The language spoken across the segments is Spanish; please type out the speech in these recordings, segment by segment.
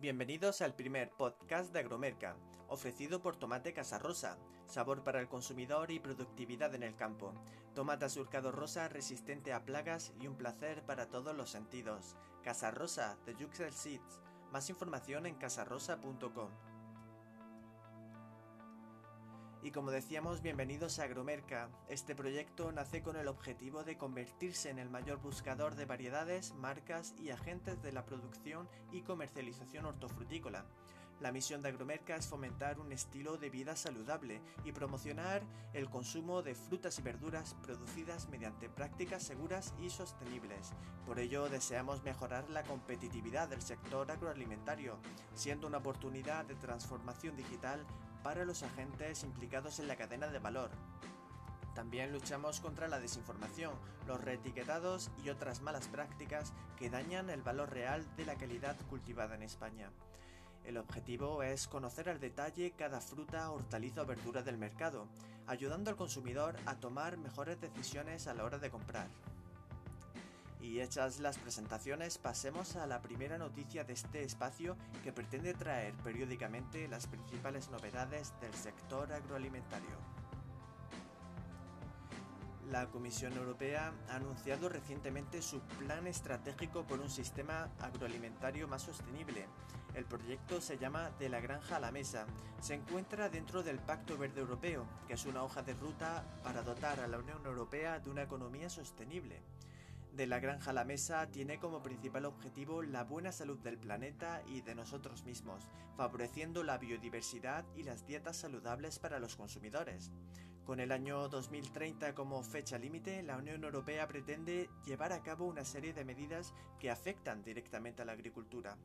Bienvenidos al primer podcast de Agromerca, ofrecido por Tomate Casa Rosa, sabor para el consumidor y productividad en el campo. Tomate surcado rosa resistente a plagas y un placer para todos los sentidos. Casa Rosa de Juxel Seeds. Más información en casarosa.com. Y como decíamos, bienvenidos a Agromerca. Este proyecto nace con el objetivo de convertirse en el mayor buscador de variedades, marcas y agentes de la producción y comercialización hortofrutícola. La misión de Agromerca es fomentar un estilo de vida saludable y promocionar el consumo de frutas y verduras producidas mediante prácticas seguras y sostenibles. Por ello deseamos mejorar la competitividad del sector agroalimentario, siendo una oportunidad de transformación digital para los agentes implicados en la cadena de valor. También luchamos contra la desinformación, los reetiquetados y otras malas prácticas que dañan el valor real de la calidad cultivada en España. El objetivo es conocer al detalle cada fruta, hortaliza o verdura del mercado, ayudando al consumidor a tomar mejores decisiones a la hora de comprar. Y hechas las presentaciones, pasemos a la primera noticia de este espacio que pretende traer periódicamente las principales novedades del sector agroalimentario. La Comisión Europea ha anunciado recientemente su plan estratégico por un sistema agroalimentario más sostenible. El proyecto se llama De la granja a la mesa. Se encuentra dentro del Pacto Verde Europeo, que es una hoja de ruta para dotar a la Unión Europea de una economía sostenible de la granja a la mesa tiene como principal objetivo la buena salud del planeta y de nosotros mismos, favoreciendo la biodiversidad y las dietas saludables para los consumidores. Con el año 2030 como fecha límite, la Unión Europea pretende llevar a cabo una serie de medidas que afectan directamente a la agricultura,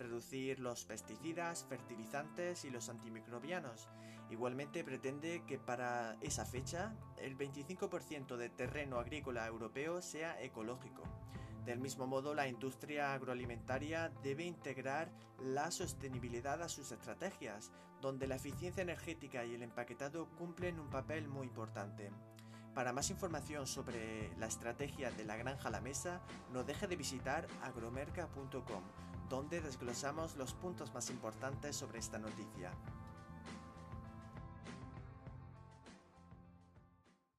reducir los pesticidas, fertilizantes y los antimicrobianos. Igualmente pretende que para esa fecha el 25% de terreno agrícola europeo sea ecológico. Del mismo modo, la industria agroalimentaria debe integrar la sostenibilidad a sus estrategias, donde la eficiencia energética y el empaquetado cumplen un papel muy importante. Para más información sobre la estrategia de la granja a la mesa, no deje de visitar agromerca.com donde desglosamos los puntos más importantes sobre esta noticia.